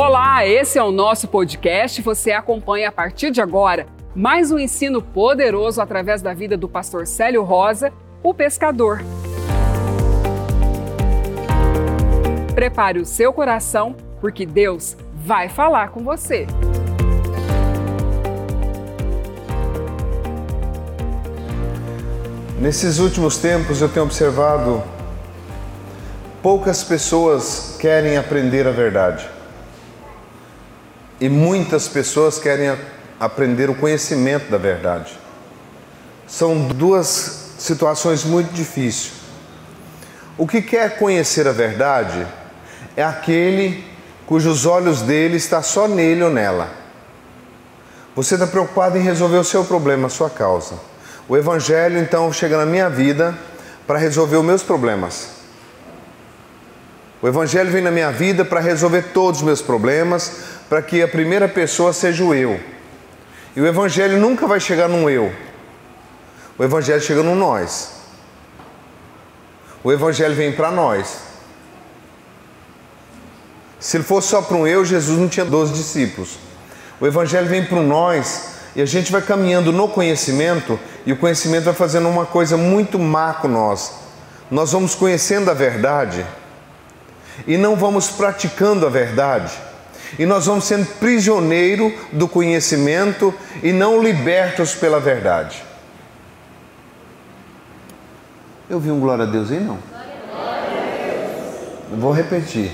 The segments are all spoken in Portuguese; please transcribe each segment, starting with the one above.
Olá, esse é o nosso podcast. Você acompanha a partir de agora mais um ensino poderoso através da vida do pastor Célio Rosa, o pescador. Prepare o seu coração, porque Deus vai falar com você. Nesses últimos tempos eu tenho observado poucas pessoas querem aprender a verdade. E muitas pessoas querem aprender o conhecimento da verdade. São duas situações muito difíceis. O que quer conhecer a verdade é aquele cujos olhos dele está só nele ou nela. Você está preocupado em resolver o seu problema, a sua causa. O Evangelho então chega na minha vida para resolver os meus problemas. O Evangelho vem na minha vida para resolver todos os meus problemas, para que a primeira pessoa seja o eu. E o Evangelho nunca vai chegar num eu. O Evangelho chega no nós. O Evangelho vem para nós. Se ele fosse só para um eu, Jesus não tinha 12 discípulos. O Evangelho vem para nós e a gente vai caminhando no conhecimento e o conhecimento vai fazendo uma coisa muito má com nós. Nós vamos conhecendo a verdade e não vamos praticando a verdade. E nós vamos sendo prisioneiro do conhecimento e não libertos pela verdade. Eu vi um glória a Deus aí não? Vou repetir.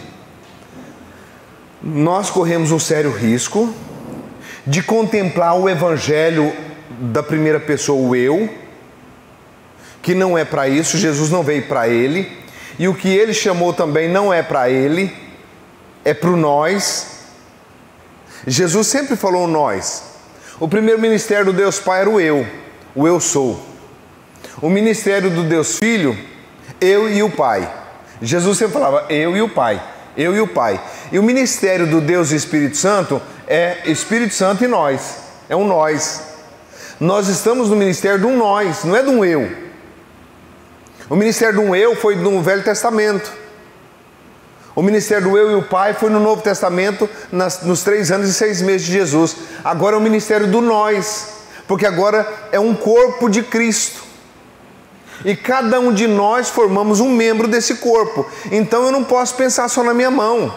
Nós corremos um sério risco de contemplar o evangelho da primeira pessoa, o eu, que não é para isso, Jesus não veio para ele, e o que ele chamou também não é para ele, é para o nós. Jesus sempre falou nós. O primeiro ministério do Deus Pai era o eu, o eu sou. O ministério do Deus Filho, eu e o Pai. Jesus sempre falava eu e o Pai, eu e o Pai. E o ministério do Deus Espírito Santo é Espírito Santo e nós. É um nós. Nós estamos no ministério de um nós, não é de um eu. O ministério de um eu foi no Velho Testamento. O ministério do eu e o Pai foi no Novo Testamento, nas, nos três anos e seis meses de Jesus. Agora é o ministério do nós, porque agora é um corpo de Cristo. E cada um de nós formamos um membro desse corpo. Então eu não posso pensar só na minha mão.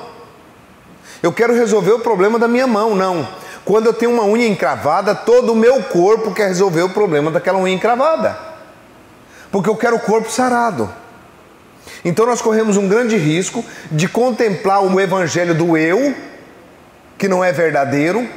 Eu quero resolver o problema da minha mão, não. Quando eu tenho uma unha encravada, todo o meu corpo quer resolver o problema daquela unha encravada. Porque eu quero o corpo sarado. Então nós corremos um grande risco de contemplar o evangelho do eu, que não é verdadeiro,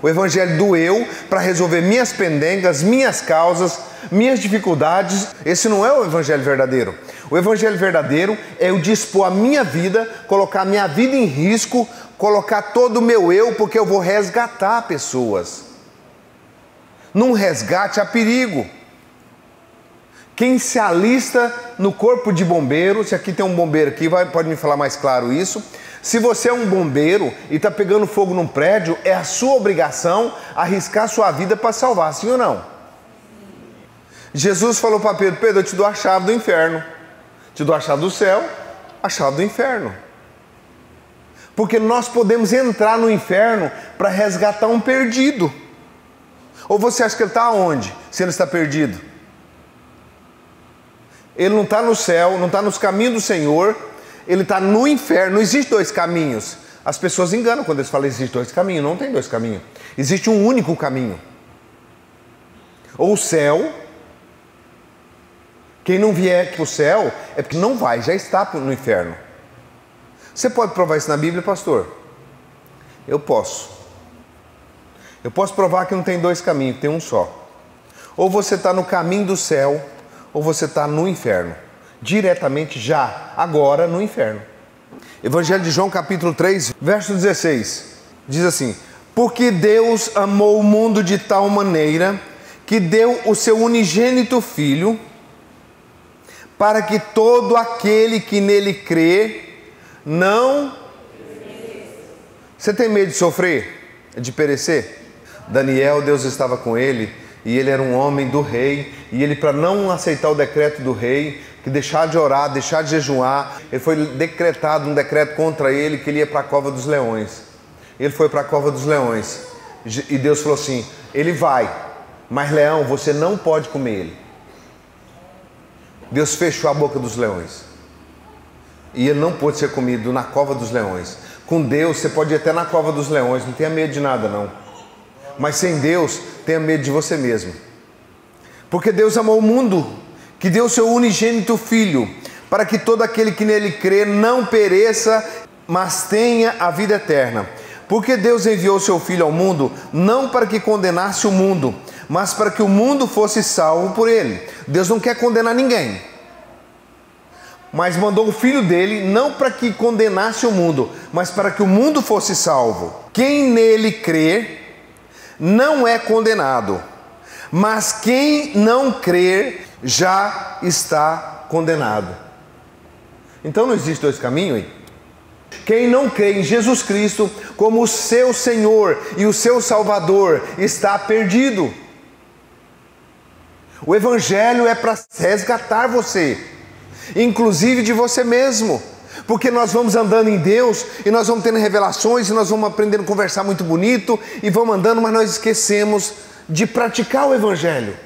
o evangelho do eu para resolver minhas pendengas, minhas causas, minhas dificuldades. Esse não é o evangelho verdadeiro. O evangelho verdadeiro é eu dispor a minha vida, colocar a minha vida em risco colocar todo o meu eu, porque eu vou resgatar pessoas. Num resgate há perigo. Quem se alista no corpo de bombeiro, se aqui tem um bombeiro aqui, vai, pode me falar mais claro isso. Se você é um bombeiro e está pegando fogo num prédio, é a sua obrigação arriscar sua vida para salvar, sim ou não? Jesus falou para Pedro: Pedro, eu te dou a chave do inferno, te dou a chave do céu, a chave do inferno. Porque nós podemos entrar no inferno para resgatar um perdido. Ou você acha que ele está onde? Se ele está perdido? Ele não está no céu, não está nos caminhos do Senhor, ele está no inferno. Não existe dois caminhos. As pessoas enganam quando eles falam existe dois caminhos. Não tem dois caminhos. Existe um único caminho. Ou o céu. Quem não vier para o céu é porque não vai, já está no inferno. Você pode provar isso na Bíblia, pastor? Eu posso. Eu posso provar que não tem dois caminhos, tem um só. Ou você está no caminho do céu, ou você está no inferno. Diretamente já, agora, no inferno. Evangelho de João, capítulo 3, verso 16. Diz assim: Porque Deus amou o mundo de tal maneira que deu o seu unigênito Filho, para que todo aquele que nele crê não. Você tem medo de sofrer? De perecer? Daniel, Deus estava com ele e ele era um homem do rei e ele, para não aceitar o decreto do rei, que deixar de orar, deixar de jejuar, ele foi decretado um decreto contra ele que ele ia para a cova dos leões. Ele foi para a cova dos leões. E Deus falou assim: Ele vai, mas leão, você não pode comer ele. Deus fechou a boca dos leões. E ele não pôde ser comido na cova dos leões. Com Deus, você pode ir até na cova dos leões, não tenha medo de nada, não. Mas sem Deus, tenha medo de você mesmo. Porque Deus amou o mundo, que deu o seu unigênito Filho, para que todo aquele que nele crê não pereça, mas tenha a vida eterna. Porque Deus enviou seu Filho ao mundo, não para que condenasse o mundo, mas para que o mundo fosse salvo por ele. Deus não quer condenar ninguém, mas mandou o Filho dele não para que condenasse o mundo, mas para que o mundo fosse salvo. Quem nele crê não é condenado, mas quem não crer já está condenado. Então não existe dois caminhos? Hein? Quem não crê em Jesus Cristo como o seu Senhor e o seu Salvador está perdido. O Evangelho é para resgatar você, inclusive de você mesmo, porque nós vamos andando em Deus e nós vamos tendo revelações e nós vamos aprendendo a conversar muito bonito e vamos andando, mas nós esquecemos de praticar o Evangelho.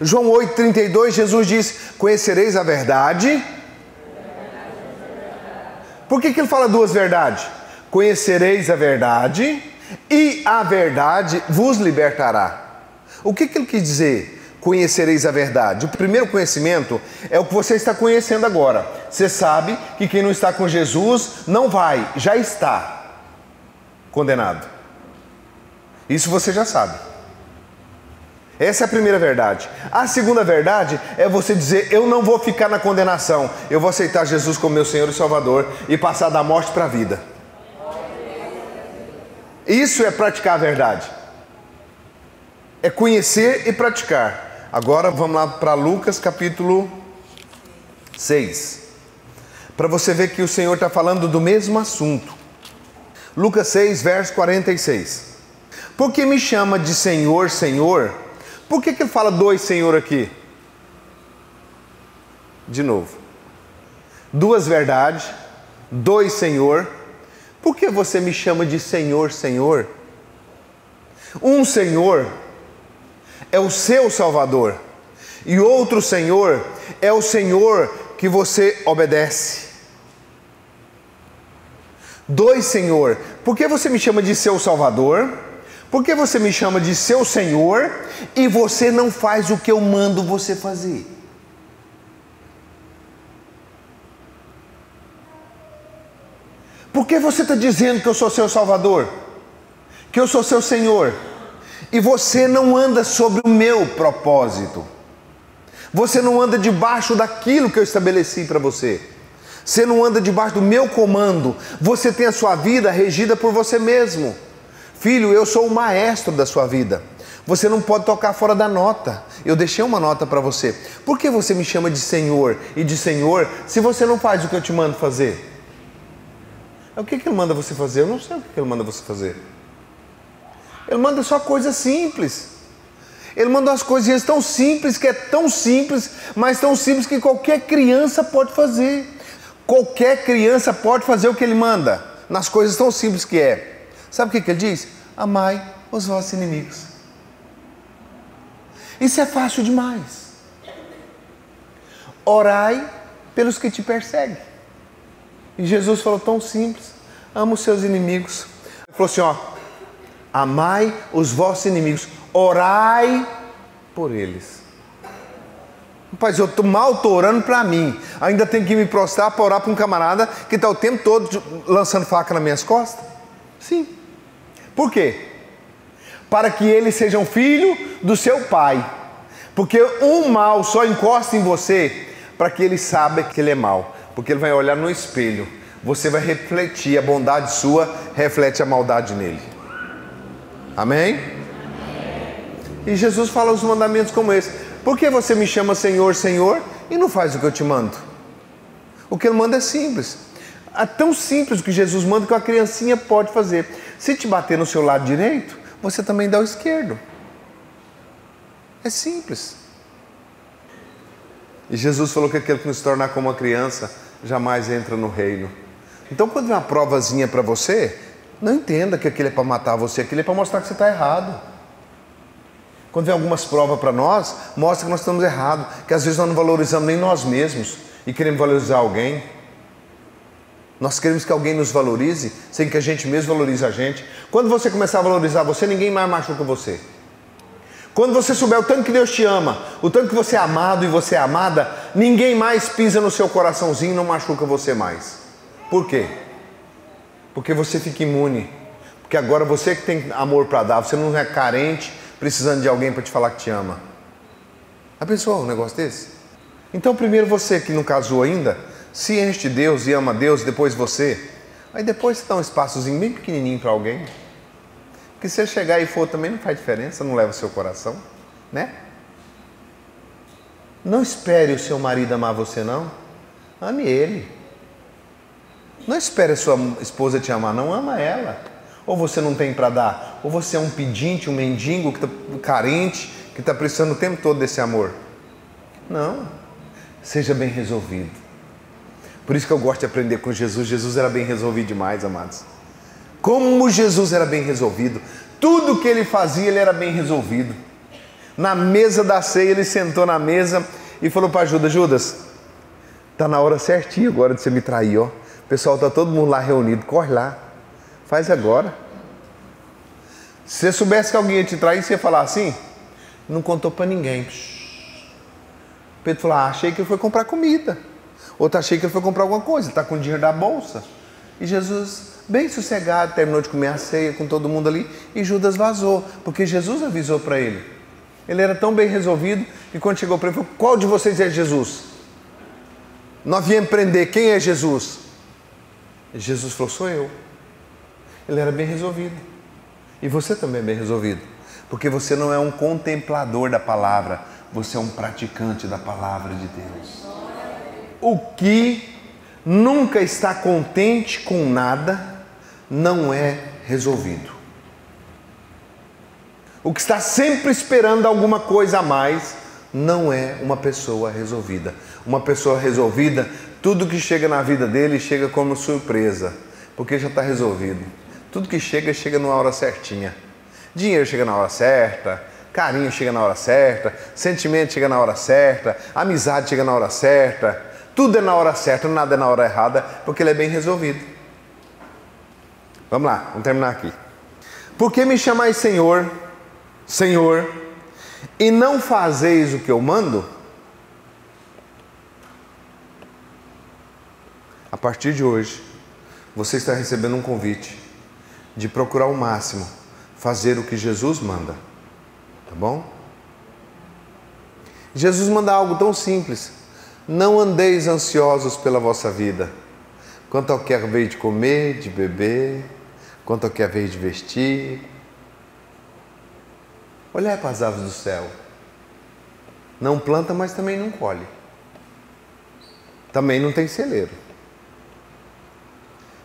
João 8,32, Jesus diz: Conhecereis a verdade. Por que, que ele fala duas verdades? Conhecereis a verdade e a verdade vos libertará. O que, que ele quis dizer? Conhecereis a verdade. O primeiro conhecimento é o que você está conhecendo agora. Você sabe que quem não está com Jesus não vai, já está condenado. Isso você já sabe. Essa é a primeira verdade. A segunda verdade é você dizer: Eu não vou ficar na condenação, eu vou aceitar Jesus como meu Senhor e Salvador e passar da morte para a vida. Isso é praticar a verdade. É conhecer e praticar. Agora vamos lá para Lucas capítulo 6. Para você ver que o Senhor está falando do mesmo assunto. Lucas 6, verso 46. Por que me chama de Senhor, Senhor? Por que, que ele fala dois Senhor aqui? De novo. Duas verdades, dois Senhor. Por que você me chama de Senhor, Senhor? Um Senhor é o seu Salvador, e outro Senhor é o Senhor que você obedece. Dois Senhor, por que você me chama de seu Salvador? Por que você me chama de seu Senhor e você não faz o que eu mando você fazer? Por que você está dizendo que eu sou seu Salvador? Que eu sou seu Senhor? E você não anda sobre o meu propósito. Você não anda debaixo daquilo que eu estabeleci para você. Você não anda debaixo do meu comando. Você tem a sua vida regida por você mesmo. Filho, eu sou o maestro da sua vida. Você não pode tocar fora da nota. Eu deixei uma nota para você. Por que você me chama de Senhor e de Senhor se você não faz o que eu te mando fazer? O que, que ele manda você fazer? Eu não sei o que ele manda você fazer. Ele manda só coisas simples. Ele manda umas coisinhas tão simples que é tão simples, mas tão simples que qualquer criança pode fazer. Qualquer criança pode fazer o que ele manda, nas coisas tão simples que é. Sabe o que, ele diz? Amai os vossos inimigos. Isso é fácil demais. Orai pelos que te perseguem. E Jesus falou tão simples: ama os seus inimigos. Ele falou assim: ó, amai os vossos inimigos, orai por eles. Rapaz, eu estou mal tô orando para mim. Ainda tenho que me prostrar para orar para um camarada que está o tempo todo lançando faca nas minhas costas? Sim. Por quê? Para que eles sejam filho do seu pai. Porque um mal só encosta em você para que ele saiba que ele é mal. Porque ele vai olhar no espelho. Você vai refletir a bondade sua, reflete a maldade nele. Amém? Amém? E Jesus fala os mandamentos como esse. Por que você me chama Senhor, Senhor e não faz o que eu te mando? O que ele manda é simples. É tão simples que Jesus manda que uma criancinha pode fazer. Se te bater no seu lado direito, você também dá o esquerdo. É simples. E Jesus falou que aquele que não se tornar como uma criança jamais entra no reino. Então, quando vem uma provazinha para você, Não entenda que aquilo é para matar você, aquilo é para mostrar que você está errado. Quando vem algumas provas para nós, mostra que nós estamos errados, que às vezes nós não valorizamos nem nós mesmos e queremos valorizar alguém. Nós queremos que alguém nos valorize sem que a gente mesmo valorize a gente. Quando você começar a valorizar você, ninguém mais machuca você. Quando você souber o tanto que Deus te ama, o tanto que você é amado e você é amada, ninguém mais pisa no seu coraçãozinho e não machuca você mais. Por quê? Porque você fica imune. Porque agora você que tem amor para dar, você não é carente, precisando de alguém para te falar que te ama. A pessoa um negócio desse? Então, primeiro você que não casou ainda, se enche de Deus e ama Deus, depois você. Aí depois você dá um espaçozinho bem pequenininho para alguém. Que se você chegar e for também não faz diferença, não leva o seu coração, né? Não espere o seu marido amar você não. Ame ele. Não espere sua esposa te amar, não ama ela. Ou você não tem para dar, ou você é um pedinte, um mendigo que tá carente, que está precisando o tempo todo desse amor. Não. Seja bem resolvido. Por isso que eu gosto de aprender com Jesus. Jesus era bem resolvido demais, amados. Como Jesus era bem resolvido. Tudo que ele fazia, ele era bem resolvido. Na mesa da ceia, ele sentou na mesa e falou para Judas: Judas, tá na hora certinha agora de você me trair, ó. Pessoal tá todo mundo lá reunido, corre lá, faz agora. Se você soubesse que alguém ia te trair, você ia falar assim? Não contou para ninguém. Pedro falou: ah, achei que ele foi comprar comida. Outro achei que ele foi comprar alguma coisa, está com dinheiro da bolsa. E Jesus, bem sossegado, terminou de comer a ceia com todo mundo ali e Judas vazou, porque Jesus avisou para ele. Ele era tão bem resolvido que quando chegou para ele, falou: Qual de vocês é Jesus? Nós viemos prender, quem é Jesus? Jesus falou: Sou eu. Ele era bem resolvido. E você também é bem resolvido, porque você não é um contemplador da palavra, você é um praticante da palavra de Deus o que nunca está contente com nada não é resolvido. O que está sempre esperando alguma coisa a mais não é uma pessoa resolvida. Uma pessoa resolvida, tudo que chega na vida dele chega como surpresa, porque já está resolvido. Tudo que chega, chega na hora certinha. Dinheiro chega na hora certa, carinho chega na hora certa, sentimento chega na hora certa, amizade chega na hora certa, tudo é na hora certa, nada é na hora errada, porque ele é bem resolvido. Vamos lá, vamos terminar aqui. Por que me chamais Senhor, Senhor, e não fazeis o que eu mando? A partir de hoje, você está recebendo um convite de procurar o máximo fazer o que Jesus manda. Tá bom? Jesus manda algo tão simples não andeis ansiosos pela vossa vida, quanto ao que é vez de comer, de beber, quanto ao que é vez de vestir. Olhai para as aves do céu. Não planta, mas também não colhe. Também não tem celeiro.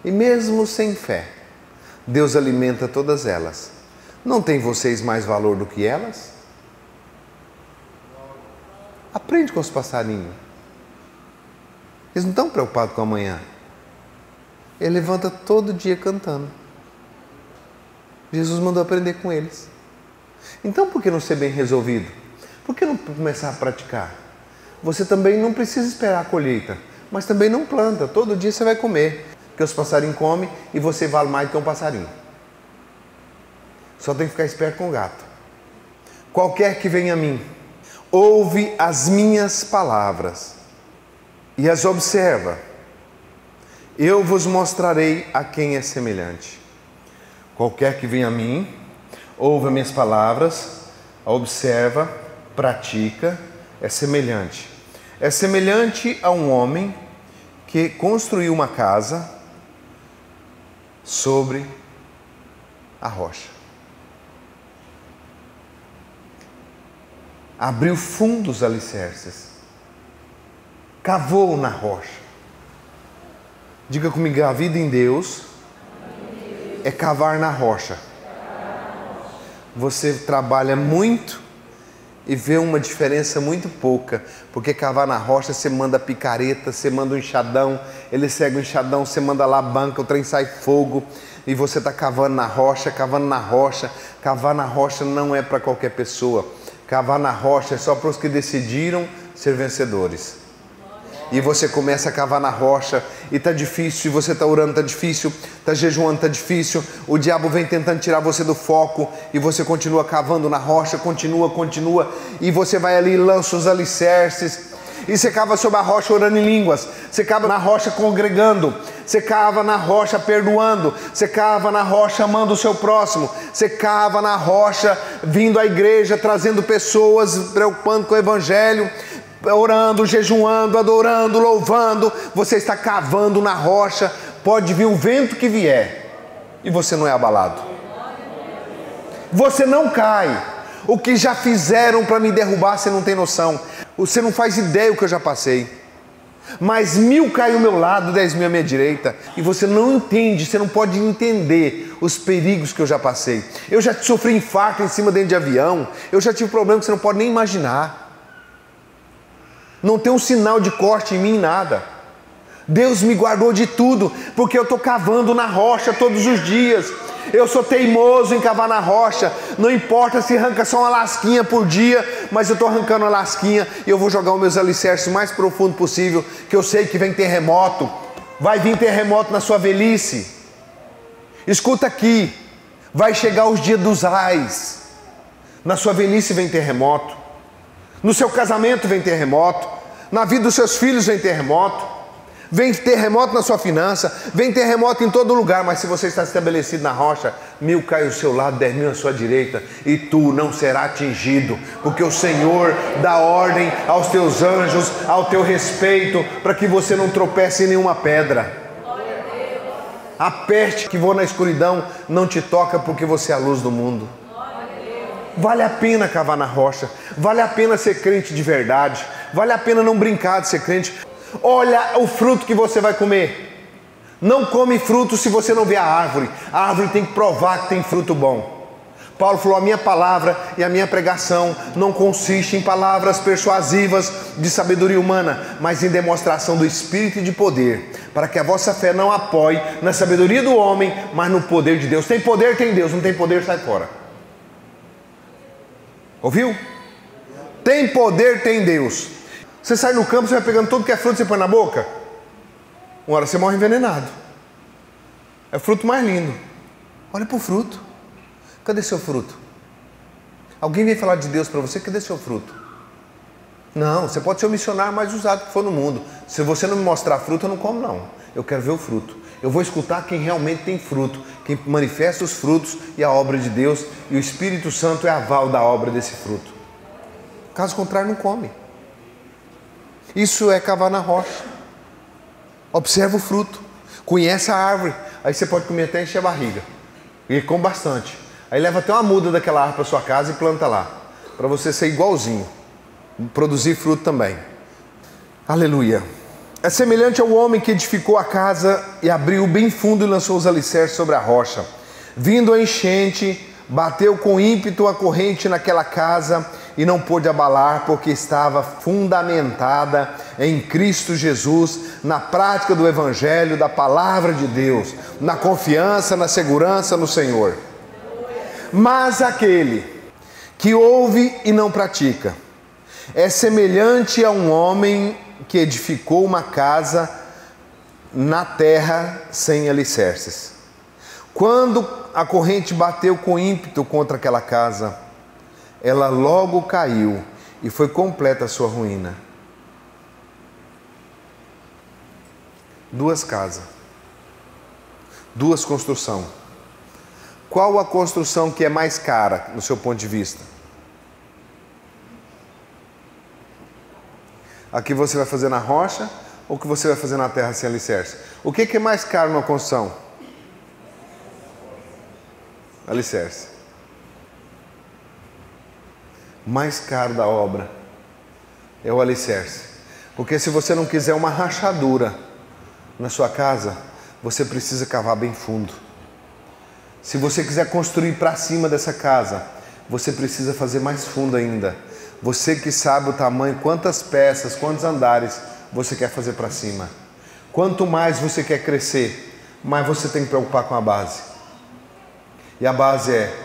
E mesmo sem fé, Deus alimenta todas elas. Não tem vocês mais valor do que elas? Aprende com os passarinhos. Eles não estão preocupados com amanhã. Ele levanta todo dia cantando. Jesus mandou aprender com eles. Então, por que não ser bem resolvido? Por que não começar a praticar? Você também não precisa esperar a colheita, mas também não planta. Todo dia você vai comer, porque os passarinhos comem e você vale mais do que um passarinho. Só tem que ficar esperto com o gato. Qualquer que venha a mim, ouve as minhas palavras e as observa, eu vos mostrarei a quem é semelhante. Qualquer que venha a mim, ouve minhas palavras, observa, pratica, é semelhante. É semelhante a um homem que construiu uma casa sobre a rocha. Abriu fundos alicerces cavou na rocha. Diga comigo, a vida em Deus é cavar na rocha. Você trabalha muito e vê uma diferença muito pouca, porque cavar na rocha você manda picareta, você manda um enxadão, ele segue o enxadão, você manda lá a banca, o trem sai fogo e você está cavando na rocha, cavando na rocha. Cavar na rocha não é para qualquer pessoa. Cavar na rocha é só para os que decidiram ser vencedores. E você começa a cavar na rocha e tá difícil, e você tá orando, tá difícil, tá jejuando, tá difícil. O diabo vem tentando tirar você do foco e você continua cavando na rocha, continua, continua, e você vai ali lança os alicerces e você cava sobre a rocha orando em línguas, você cava na rocha congregando, você cava na rocha perdoando, você cava na rocha amando o seu próximo, você cava na rocha vindo à igreja, trazendo pessoas, preocupando com o evangelho, orando, jejuando, adorando, louvando, você está cavando na rocha, pode vir o vento que vier e você não é abalado. Você não cai. O que já fizeram para me derrubar, você não tem noção. Você não faz ideia o que eu já passei. Mas mil cai ao meu lado, dez mil à minha direita. E você não entende, você não pode entender os perigos que eu já passei. Eu já sofri infarto em cima dentro de avião. Eu já tive problema que você não pode nem imaginar. Não tem um sinal de corte em mim, nada. Deus me guardou de tudo, porque eu estou cavando na rocha todos os dias. Eu sou teimoso em cavar na rocha. Não importa se arranca só uma lasquinha por dia, mas eu estou arrancando a lasquinha e eu vou jogar os meus alicerces o mais profundo possível, que eu sei que vem terremoto. Vai vir terremoto na sua velhice. Escuta aqui, vai chegar os dias dos ais. Na sua velhice vem terremoto. No seu casamento vem terremoto. Na vida dos seus filhos vem terremoto. Vem terremoto na sua finança, vem terremoto em todo lugar, mas se você está estabelecido na rocha, mil cai ao seu lado, dez mil à sua direita, e tu não será atingido, porque o Senhor dá ordem aos teus anjos, ao teu respeito, para que você não tropece em nenhuma pedra. A peste que voa na escuridão não te toca, porque você é a luz do mundo. Vale a pena cavar na rocha, vale a pena ser crente de verdade, vale a pena não brincar de ser crente. Olha o fruto que você vai comer. Não come fruto se você não vê a árvore. A árvore tem que provar que tem fruto bom. Paulo falou: a minha palavra e a minha pregação não consiste em palavras persuasivas de sabedoria humana, mas em demonstração do Espírito e de poder, para que a vossa fé não apoie na sabedoria do homem, mas no poder de Deus. Tem poder, tem Deus, não tem poder, sai fora. Ouviu? Tem poder, tem Deus. Você sai no campo, você vai pegando tudo que é fruto, você põe na boca. Uma hora você morre envenenado. É o fruto mais lindo. Olha para o fruto. Cadê seu fruto? Alguém vem falar de Deus para você, cadê seu fruto? Não, você pode ser o missionário mais usado que for no mundo. Se você não me mostrar fruto, eu não como, não. Eu quero ver o fruto. Eu vou escutar quem realmente tem fruto, quem manifesta os frutos e a obra de Deus, e o Espírito Santo é aval da obra desse fruto. Caso contrário, não come. Isso é cavar na rocha. Observa o fruto, conhece a árvore, aí você pode comer até encher a barriga. E com bastante. Aí leva até uma muda daquela árvore para sua casa e planta lá, para você ser igualzinho, produzir fruto também. Aleluia. É semelhante ao homem que edificou a casa e abriu bem fundo e lançou os alicerces sobre a rocha. Vindo a enchente, bateu com ímpeto a corrente naquela casa e não pôde abalar, porque estava fundamentada em Cristo Jesus, na prática do Evangelho, da palavra de Deus, na confiança, na segurança no Senhor. Mas aquele que ouve e não pratica é semelhante a um homem que edificou uma casa na terra sem alicerces. Quando a corrente bateu com ímpeto contra aquela casa, ela logo caiu e foi completa a sua ruína. Duas casas, duas construções. Qual a construção que é mais cara, no seu ponto de vista? A que você vai fazer na rocha ou que você vai fazer na terra sem alicerce? O que, que é mais caro numa construção? Alicerce mais caro da obra é o alicerce. Porque se você não quiser uma rachadura na sua casa, você precisa cavar bem fundo. Se você quiser construir para cima dessa casa, você precisa fazer mais fundo ainda. Você que sabe o tamanho, quantas peças, quantos andares você quer fazer para cima. Quanto mais você quer crescer, mais você tem que preocupar com a base. E a base é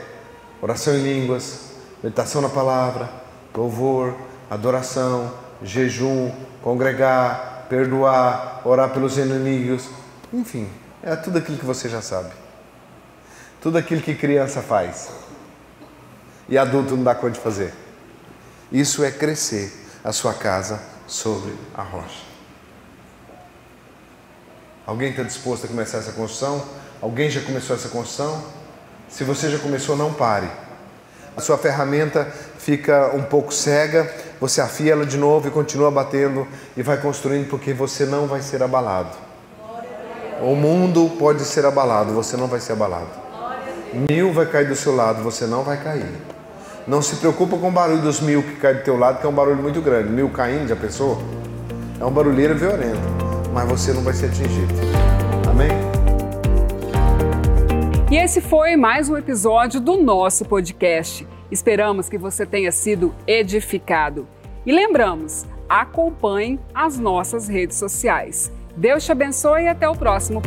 oração em línguas, meditação na palavra, louvor, adoração, jejum, congregar, perdoar, orar pelos inimigos, enfim, é tudo aquilo que você já sabe. Tudo aquilo que criança faz e adulto não dá conta de fazer. Isso é crescer a sua casa sobre a rocha. Alguém está disposto a começar essa construção? Alguém já começou essa construção? Se você já começou, não pare. A sua ferramenta fica um pouco cega, você afia ela de novo e continua batendo e vai construindo porque você não vai ser abalado. O mundo pode ser abalado, você não vai ser abalado. Mil vai cair do seu lado, você não vai cair. Não se preocupa com o barulho dos mil que cai do teu lado, que é um barulho muito grande. Mil caindo, já pensou? É um barulheiro violento, mas você não vai ser atingido. Amém? E esse foi mais um episódio do nosso podcast. Esperamos que você tenha sido edificado. E lembramos, acompanhe as nossas redes sociais. Deus te abençoe e até o próximo.